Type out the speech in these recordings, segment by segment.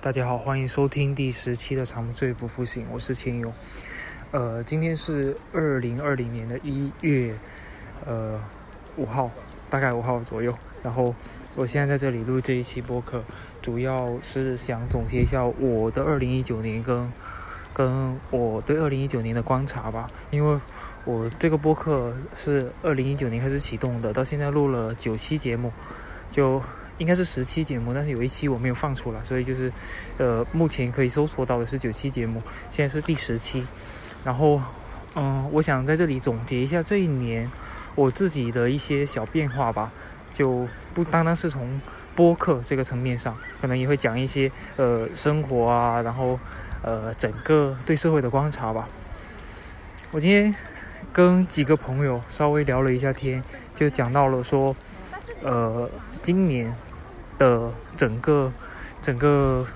大家好，欢迎收听第十期的《长醉不复醒》，我是千勇。呃，今天是二零二零年的一月呃五号，大概五号左右。然后我现在在这里录这一期播客，主要是想总结一下我的二零一九年跟跟我对二零一九年的观察吧。因为我这个播客是二零一九年开始启动的，到现在录了九期节目，就。应该是十期节目，但是有一期我没有放出来，所以就是，呃，目前可以搜索到的是九期节目，现在是第十期。然后，嗯，我想在这里总结一下这一年我自己的一些小变化吧，就不单单是从播客这个层面上，可能也会讲一些呃生活啊，然后呃整个对社会的观察吧。我今天跟几个朋友稍微聊了一下天，就讲到了说，呃，今年。的整个整个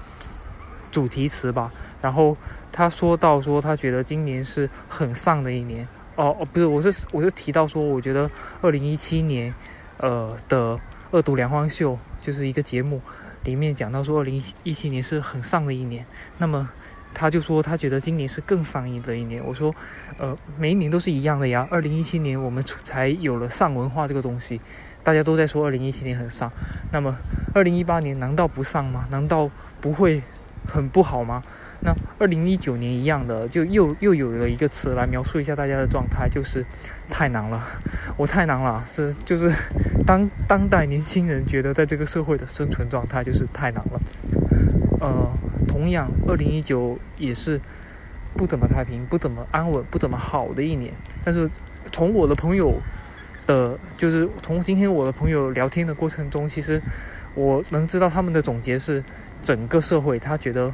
主题词吧，然后他说到说他觉得今年是很丧的一年哦哦不是我是我是提到说我觉得二零一七年呃的恶毒良欢秀就是一个节目里面讲到说二零一七年是很丧的一年，那么他就说他觉得今年是更丧的一年。我说呃每一年都是一样的呀，二零一七年我们才有了丧文化这个东西。大家都在说二零一七年很丧，那么二零一八年难道不上吗？难道不会很不好吗？那二零一九年一样的，就又又有了一个词来描述一下大家的状态，就是太难了。我太难了，是就是当当代年轻人觉得在这个社会的生存状态就是太难了。呃，同样二零一九也是不怎么太平、不怎么安稳、不怎么好的一年。但是从我的朋友。的，就是从今天我的朋友聊天的过程中，其实我能知道他们的总结是，整个社会他觉得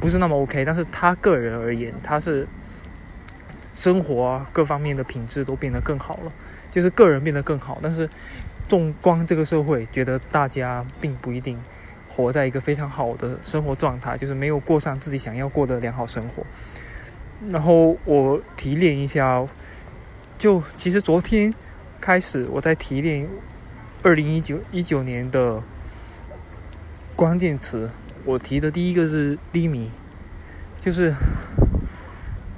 不是那么 OK，但是他个人而言，他是生活各方面的品质都变得更好了，就是个人变得更好，但是纵观这个社会，觉得大家并不一定活在一个非常好的生活状态，就是没有过上自己想要过的良好生活。然后我提炼一下。就其实昨天开始，我在提炼二零一九一九年的关键词。我提的第一个是低迷，就是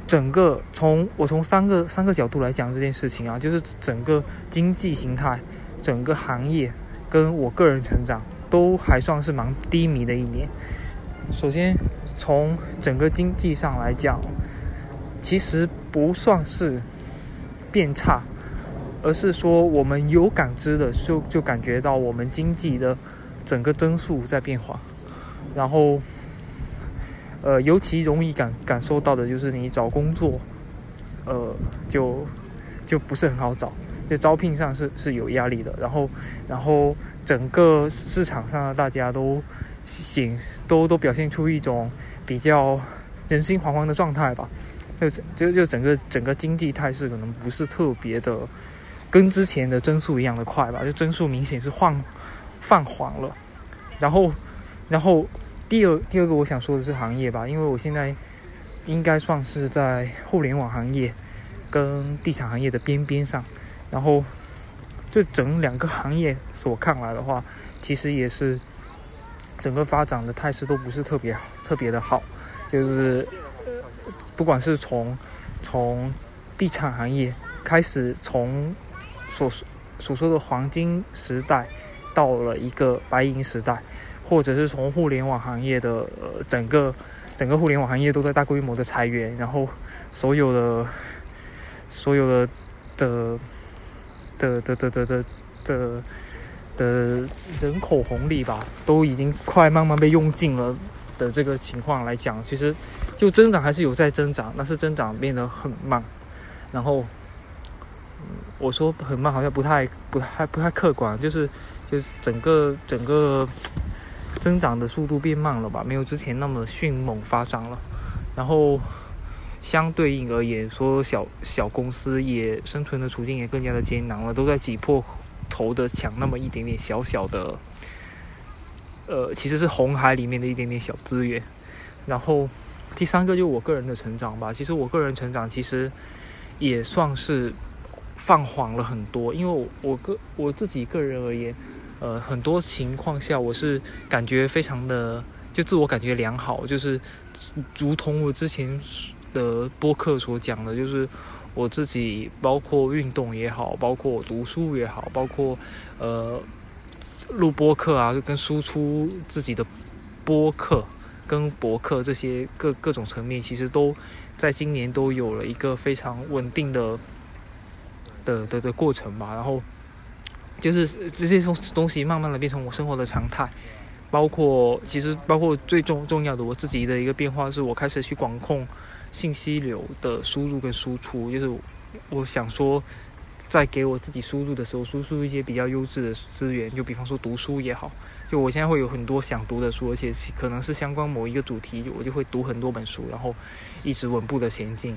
整个从我从三个三个角度来讲这件事情啊，就是整个经济形态、整个行业跟我个人成长都还算是蛮低迷的一年。首先从整个经济上来讲，其实不算是。变差，而是说我们有感知的，就就感觉到我们经济的整个增速在变化，然后，呃，尤其容易感感受到的就是你找工作，呃，就就不是很好找，就招聘上是是有压力的，然后然后整个市场上大家都显都都表现出一种比较人心惶惶的状态吧。就就就整个整个经济态势可能不是特别的，跟之前的增速一样的快吧，就增速明显是放放缓了。然后，然后第二第二个我想说的是行业吧，因为我现在应该算是在互联网行业跟地产行业的边边上。然后，这整两个行业所看来的话，其实也是整个发展的态势都不是特别特别的好，就是。不管是从从地产行业开始，从所所说的黄金时代到了一个白银时代，或者是从互联网行业的整个整个互联网行业都在大规模的裁员，然后所有的所有的的的的的的的的的人口红利吧，都已经快慢慢被用尽了的这个情况来讲，其实。就增长还是有在增长，但是增长变得很慢。然后，我说很慢好像不太、不太、不太客观，就是就是整个整个增长的速度变慢了吧，没有之前那么迅猛发展了。然后相对应而言，说小小公司也生存的处境也更加的艰难了，都在挤破头的抢那么一点点小小的，呃，其实是红海里面的一点点小资源。然后。第三个就是我个人的成长吧，其实我个人成长其实也算是放缓了很多，因为我我个我自己个人而言，呃，很多情况下我是感觉非常的就自我感觉良好，就是如同我之前的播客所讲的，就是我自己包括运动也好，包括读书也好，包括呃录播客啊，跟输出自己的播客跟博客这些各各种层面，其实都在今年都有了一个非常稳定的的的的过程吧。然后就是这些东东西慢慢的变成我生活的常态。包括其实包括最重重要的我自己的一个变化，是我开始去管控信息流的输入跟输出。就是我想说，在给我自己输入的时候，输出一些比较优质的资源，就比方说读书也好。就我现在会有很多想读的书，而且可能是相关某一个主题，我就会读很多本书，然后一直稳步的前进。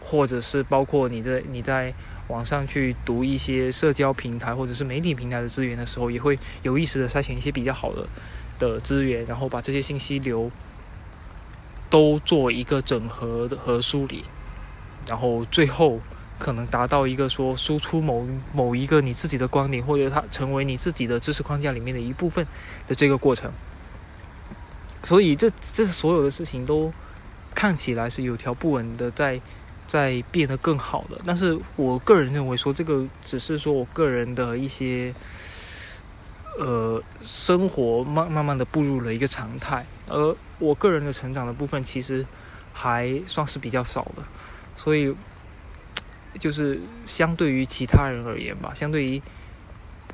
或者是包括你在你在网上去读一些社交平台或者是媒体平台的资源的时候，也会有意识的筛选一些比较好的。的资源，然后把这些信息流都做一个整合和梳理，然后最后可能达到一个说输出某某一个你自己的观点，或者它成为你自己的知识框架里面的一部分的这个过程。所以这这所有的事情都看起来是有条不紊的在在变得更好的，但是我个人认为说这个只是说我个人的一些。呃，生活慢慢慢的步入了一个常态，而我个人的成长的部分其实还算是比较少的，所以就是相对于其他人而言吧，相对于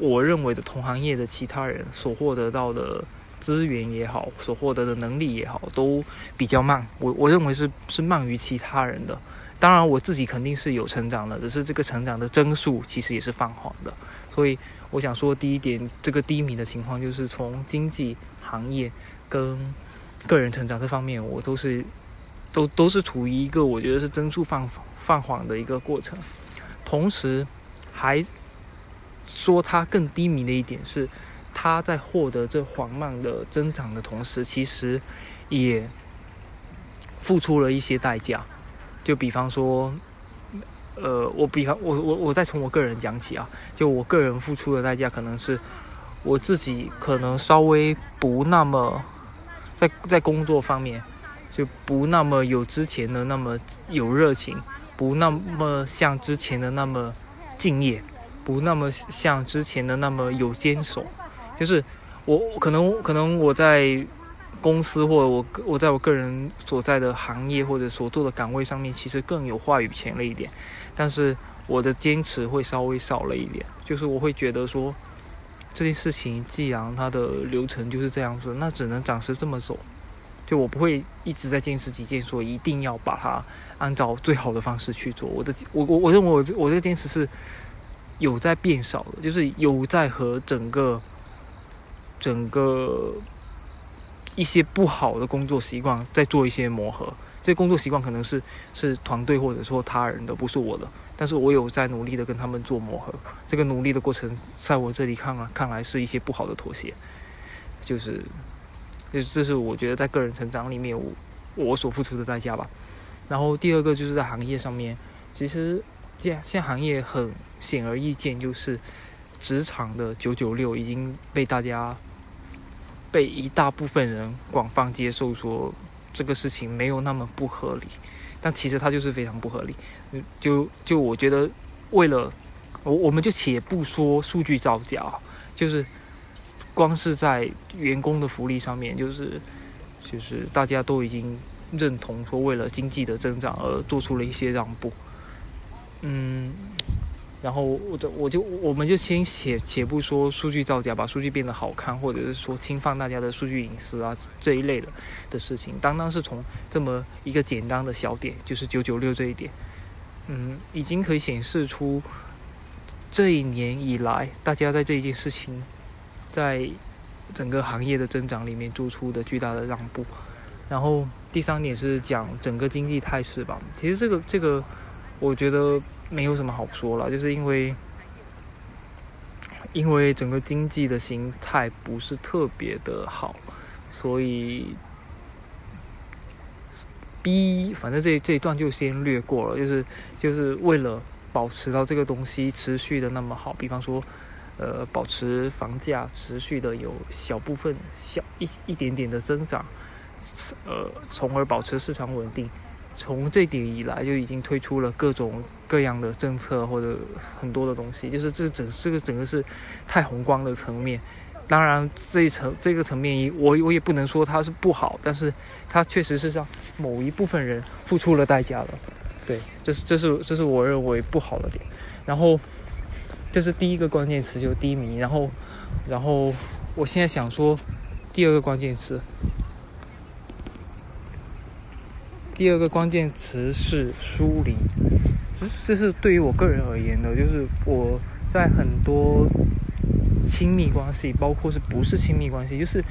我认为的同行业的其他人所获得到的资源也好，所获得的能力也好，都比较慢。我我认为是是慢于其他人的。当然，我自己肯定是有成长的，只是这个成长的增速其实也是放缓的，所以。我想说第一点，这个低迷的情况就是从经济行业跟个人成长这方面，我都是都都是处于一个我觉得是增速放放缓的一个过程。同时，还说它更低迷的一点是，它在获得这缓慢的增长的同时，其实也付出了一些代价。就比方说。呃，我比方我我我再从我个人讲起啊，就我个人付出的代价，可能是我自己可能稍微不那么在在工作方面就不那么有之前的那么有热情，不那么像之前的那么敬业，不那么像之前的那么有坚守，就是我可能可能我在公司或者我我在我个人所在的行业或者所做的岗位上面，其实更有话语权了一点。但是我的坚持会稍微少了一点，就是我会觉得说，这件事情既然它的流程就是这样子，那只能暂时这么走。就我不会一直在坚持己见，说一定要把它按照最好的方式去做。我的我我我认为我我这个坚持是有在变少的，就是有在和整个整个一些不好的工作习惯在做一些磨合。这工作习惯可能是是团队或者说他人的，不是我的。但是我有在努力的跟他们做磨合。这个努力的过程，在我这里看啊，看来是一些不好的妥协。就是，就这是我觉得在个人成长里面，我我所付出的代价吧。然后第二个就是在行业上面，其实现现行业很显而易见，就是职场的九九六已经被大家被一大部分人广泛接受说。这个事情没有那么不合理，但其实它就是非常不合理。就就我觉得，为了我，我们就且不说数据造假，就是光是在员工的福利上面，就是就是大家都已经认同说，为了经济的增长而做出了一些让步。嗯。然后我就我就我们就先且且不说数据造假，把数据变得好看，或者是说侵犯大家的数据隐私啊这一类的的事情，单单是从这么一个简单的小点，就是九九六这一点，嗯，已经可以显示出这一年以来大家在这一件事情，在整个行业的增长里面做出的巨大的让步。然后第三点是讲整个经济态势吧，其实这个这个我觉得。没有什么好说了，就是因为，因为整个经济的形态不是特别的好，所以，B 反正这这一段就先略过了。就是就是为了保持到这个东西持续的那么好，比方说，呃保持房价持续的有小部分小一一点点的增长，呃，从而保持市场稳定。从这点以来就已经推出了各种各样的政策或者很多的东西，就是这整这个整个是太宏观的层面。当然这一层这个层面，我我也不能说它是不好，但是它确实是让某一部分人付出了代价了。对，这是这是这是我认为不好的点。然后这是第一个关键词，就是低迷。然后然后我现在想说第二个关键词。第二个关键词是疏离，这这是对于我个人而言的，就是我在很多亲密关系，包括是不是亲密关系，就是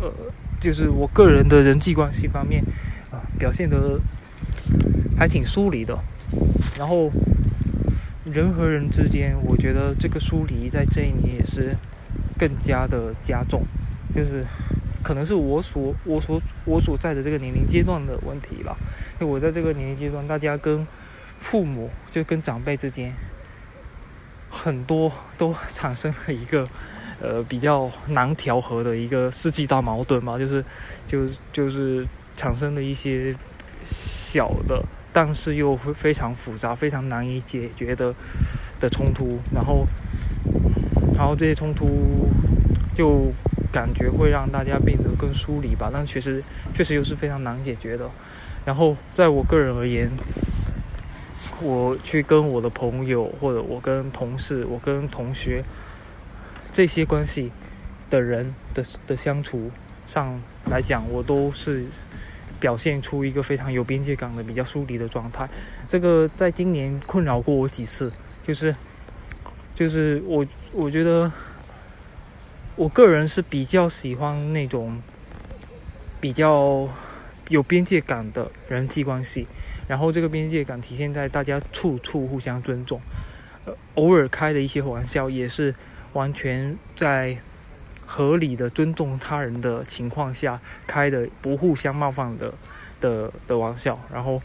呃，就是我个人的人际关系方面啊，表现得还挺疏离的。然后人和人之间，我觉得这个疏离在这一年也是更加的加重，就是。可能是我所我所我所在的这个年龄阶段的问题吧。就我在这个年龄阶段，大家跟父母就跟长辈之间，很多都产生了一个呃比较难调和的一个世纪大矛盾嘛，就是就就是产生了一些小的，但是又非常复杂、非常难以解决的的冲突，然后然后这些冲突就。感觉会让大家变得更疏离吧，但确实确实又是非常难解决的。然后在我个人而言，我去跟我的朋友或者我跟同事、我跟同学这些关系的人的的相处上来讲，我都是表现出一个非常有边界感的、比较疏离的状态。这个在今年困扰过我几次，就是就是我我觉得。我个人是比较喜欢那种比较有边界感的人际关系，然后这个边界感体现在大家处处互相尊重，呃，偶尔开的一些玩笑也是完全在合理的尊重他人的情况下开的，不互相冒犯的的的玩笑，然后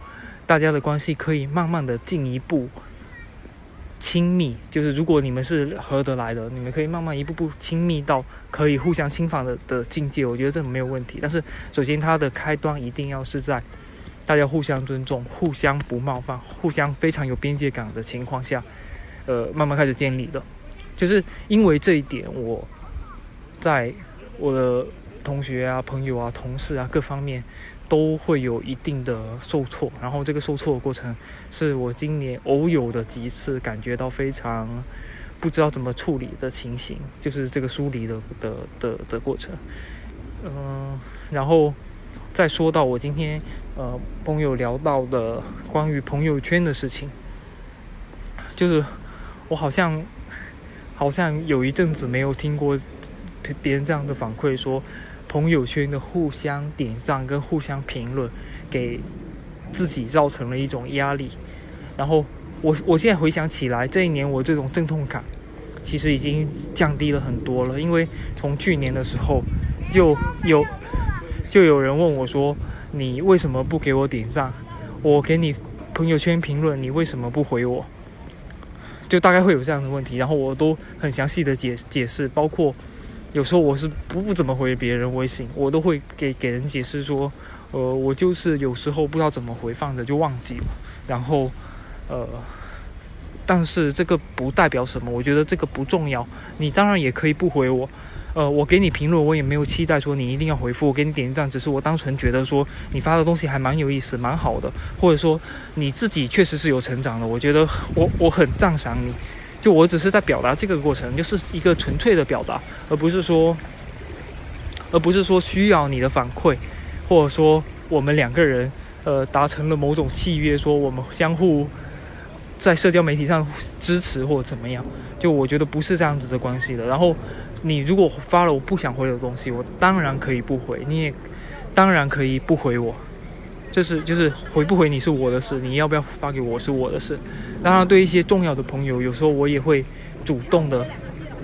大家的关系可以慢慢的进一步。亲密就是，如果你们是合得来的，你们可以慢慢一步步亲密到可以互相侵犯的的境界。我觉得这没有问题。但是，首先它的开端一定要是在大家互相尊重、互相不冒犯、互相非常有边界感的情况下，呃，慢慢开始建立的。就是因为这一点，我在我的同学啊、朋友啊、同事啊各方面。都会有一定的受挫，然后这个受挫的过程是我今年偶有的几次感觉到非常不知道怎么处理的情形，就是这个疏离的的的的过程。嗯，然后再说到我今天呃朋友聊到的关于朋友圈的事情，就是我好像好像有一阵子没有听过别人这样的反馈说。朋友圈的互相点赞跟互相评论，给自己造成了一种压力。然后我我现在回想起来，这一年我这种阵痛感其实已经降低了很多了。因为从去年的时候就有就有人问我说：“你为什么不给我点赞？我给你朋友圈评论，你为什么不回我？”就大概会有这样的问题。然后我都很详细的解解释，包括。有时候我是不不怎么回别人微信，我都会给给人解释说，呃，我就是有时候不知道怎么回，放着就忘记了。然后，呃，但是这个不代表什么，我觉得这个不重要。你当然也可以不回我，呃，我给你评论，我也没有期待说你一定要回复，我给你点赞，只是我单纯觉得说你发的东西还蛮有意思，蛮好的，或者说你自己确实是有成长的，我觉得我我很赞赏你。就我只是在表达这个过程，就是一个纯粹的表达，而不是说，而不是说需要你的反馈，或者说我们两个人呃达成了某种契约，说我们相互在社交媒体上支持或者怎么样。就我觉得不是这样子的关系的。然后你如果发了我不想回的东西，我当然可以不回，你也当然可以不回我。就是就是回不回你是我的事，你要不要发给我是我的事。当然，对一些重要的朋友，有时候我也会主动的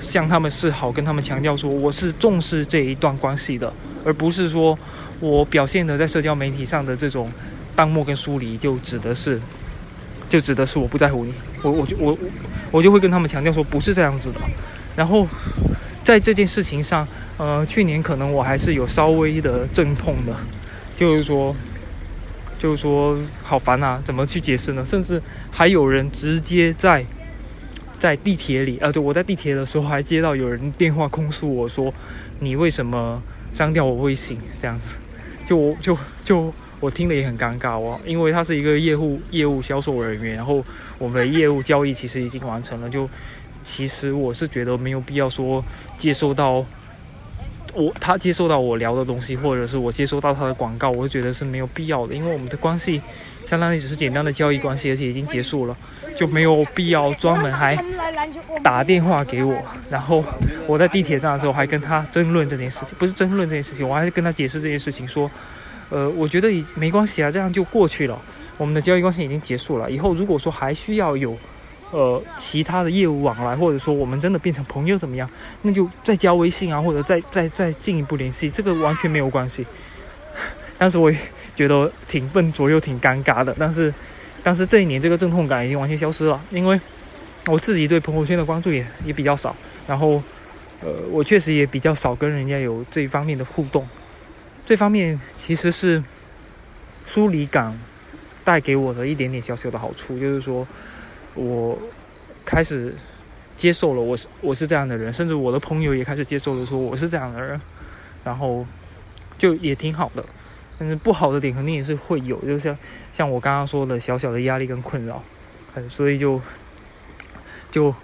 向他们示好，跟他们强调说我是重视这一段关系的，而不是说我表现的在社交媒体上的这种淡漠跟疏离，就指的是就指的是我不在乎你。我我就我我就会跟他们强调说不是这样子的。然后在这件事情上，呃，去年可能我还是有稍微的阵痛的，就是说，就是说好烦啊，怎么去解释呢？甚至还有人直接在在地铁里，呃，对，我在地铁的时候还接到有人电话控诉我说，你为什么删掉我微信这样子？就我就就我听了也很尴尬哦，因为他是一个业务业务销售人员，然后我们的业务交易其实已经完成了，就其实我是觉得没有必要说接收到我他接收到我聊的东西，或者是我接收到他的广告，我就觉得是没有必要的，因为我们的关系相当于只是简单的交易关系，而且已经结束了，就没有必要专门还打电话给我，然后我在地铁上的时候还跟他争论这件事情，不是争论这件事情，我还是跟他解释这件事情，说，呃，我觉得也没关系啊，这样就过去了，我们的交易关系已经结束了，以后如果说还需要有，呃，其他的业务往来，或者说我们真的变成朋友怎么样，那就再加微信啊，或者再再再进一步联系，这个完全没有关系。当时我也觉得挺笨拙又挺尴尬的，但是，但是这一年这个阵痛感已经完全消失了，因为。我自己对朋友圈的关注也也比较少，然后，呃，我确实也比较少跟人家有这一方面的互动。这方面其实是疏离感带给我的一点点小小的好处，就是说我开始接受了我是我是这样的人，甚至我的朋友也开始接受了说我是这样的人，然后就也挺好的。但是不好的点肯定也是会有，就像像我刚刚说的小小的压力跟困扰，所以就。就，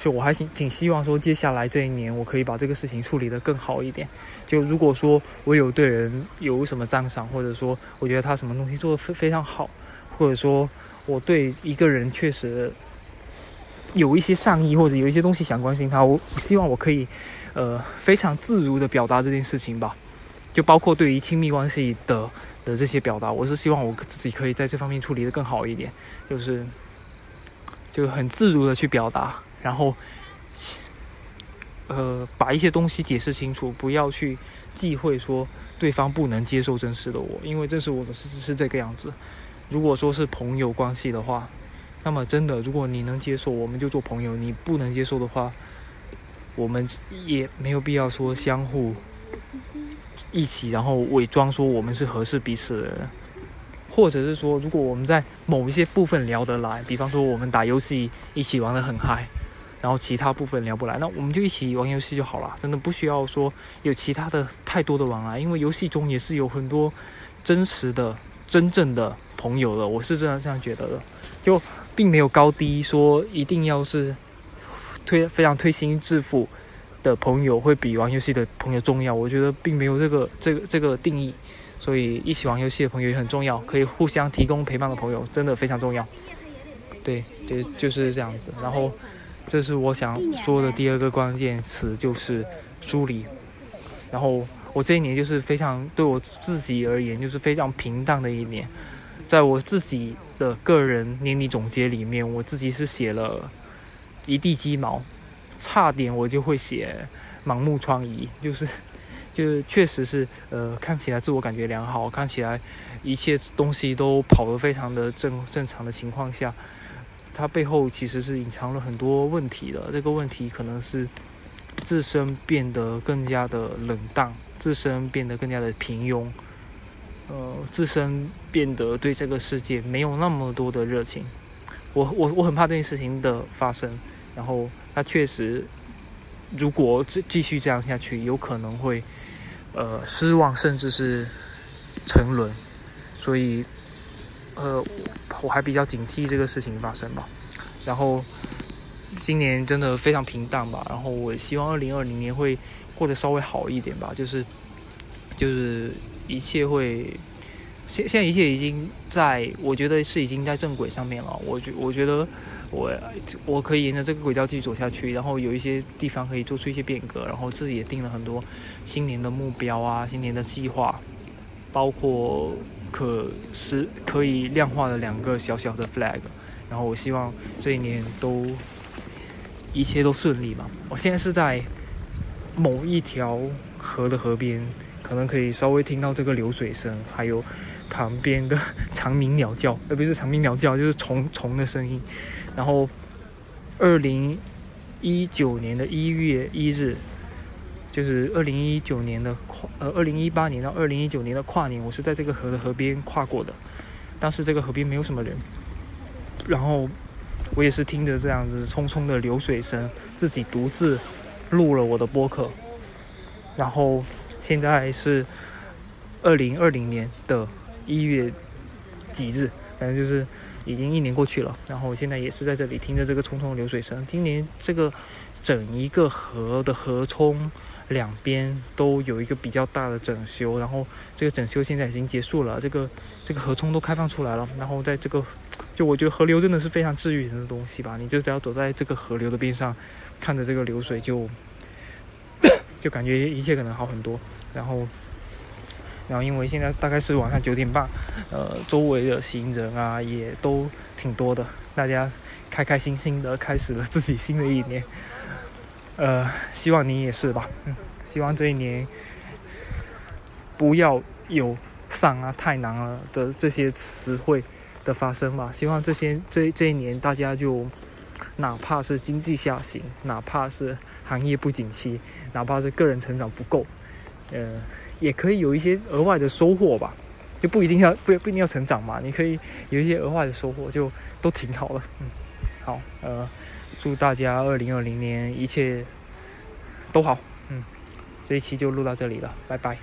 就我还挺挺希望说，接下来这一年我可以把这个事情处理得更好一点。就如果说我有对人有什么赞赏，或者说我觉得他什么东西做得非非常好，或者说我对一个人确实有一些善意，或者有一些东西想关心他，我希望我可以呃非常自如的表达这件事情吧。就包括对于亲密关系的的这些表达，我是希望我自己可以在这方面处理得更好一点，就是。就很自如的去表达，然后，呃，把一些东西解释清楚，不要去忌讳说对方不能接受真实的我，因为真实我的事实是这个样子。如果说是朋友关系的话，那么真的，如果你能接受，我们就做朋友；你不能接受的话，我们也没有必要说相互一起，然后伪装说我们是合适彼此的人。或者是说，如果我们在某一些部分聊得来，比方说我们打游戏一起玩得很嗨，然后其他部分聊不来，那我们就一起玩游戏就好了，真的不需要说有其他的太多的往来，因为游戏中也是有很多真实的、真正的朋友了，我是这样这样觉得的，就并没有高低说一定要是推非常推心置腹的朋友会比玩游戏的朋友重要，我觉得并没有这个这个这个定义。所以一起玩游戏的朋友也很重要，可以互相提供陪伴的朋友真的非常重要。对，就就是这样子。然后，这是我想说的第二个关键词，就是疏离。然后我这一年就是非常对我自己而言，就是非常平淡的一年。在我自己的个人年底总结里面，我自己是写了一地鸡毛，差点我就会写盲目疮痍，就是。就确实是，呃，看起来自我感觉良好，看起来一切东西都跑得非常的正正常的情况下，它背后其实是隐藏了很多问题的。这个问题可能是自身变得更加的冷淡，自身变得更加的平庸，呃，自身变得对这个世界没有那么多的热情。我我我很怕这件事情的发生，然后它确实，如果继继续这样下去，有可能会。呃，失望甚至是沉沦，所以呃，我还比较警惕这个事情发生吧。然后今年真的非常平淡吧。然后我希望二零二零年会过得稍微好一点吧。就是就是一切会现现在一切已经在，我觉得是已经在正轨上面了。我觉我觉得我我可以沿着这个轨道继续走下去。然后有一些地方可以做出一些变革。然后自己也定了很多。新年的目标啊，新年的计划，包括可是可以量化的两个小小的 flag，然后我希望这一年都一切都顺利吧。我现在是在某一条河的河边，可能可以稍微听到这个流水声，还有旁边的长鸣鸟叫，而不是长鸣鸟叫，就是虫虫的声音。然后二零一九年的一月一日，就是二零一九年的跨呃二零一八年到二零一九年的跨年，我是在这个河的河边跨过的。当时这个河边没有什么人，然后我也是听着这样子匆匆的流水声，自己独自录了我的播客。然后现在是二零二零年的一月几日，反正就是已经一年过去了。然后我现在也是在这里听着这个匆匆流水声。今年这个整一个河的河冲两边都有一个比较大的整修，然后这个整修现在已经结束了，这个。这个河冲都开放出来了，然后在这个，就我觉得河流真的是非常治愈人的东西吧。你就只要走在这个河流的边上，看着这个流水，就 就感觉一切可能好很多。然后，然后因为现在大概是晚上九点半，呃，周围的行人啊也都挺多的，大家开开心心的开始了自己新的一年。呃，希望你也是吧。嗯，希望这一年不要有。上啊，太难了的这些词汇的发生吧。希望这些这这一年大家就，哪怕是经济下行，哪怕是行业不景气，哪怕是个人成长不够，呃，也可以有一些额外的收获吧。就不一定要不不一定要成长嘛，你可以有一些额外的收获，就都挺好了。嗯，好，呃，祝大家二零二零年一切都好。嗯，这一期就录到这里了，拜拜。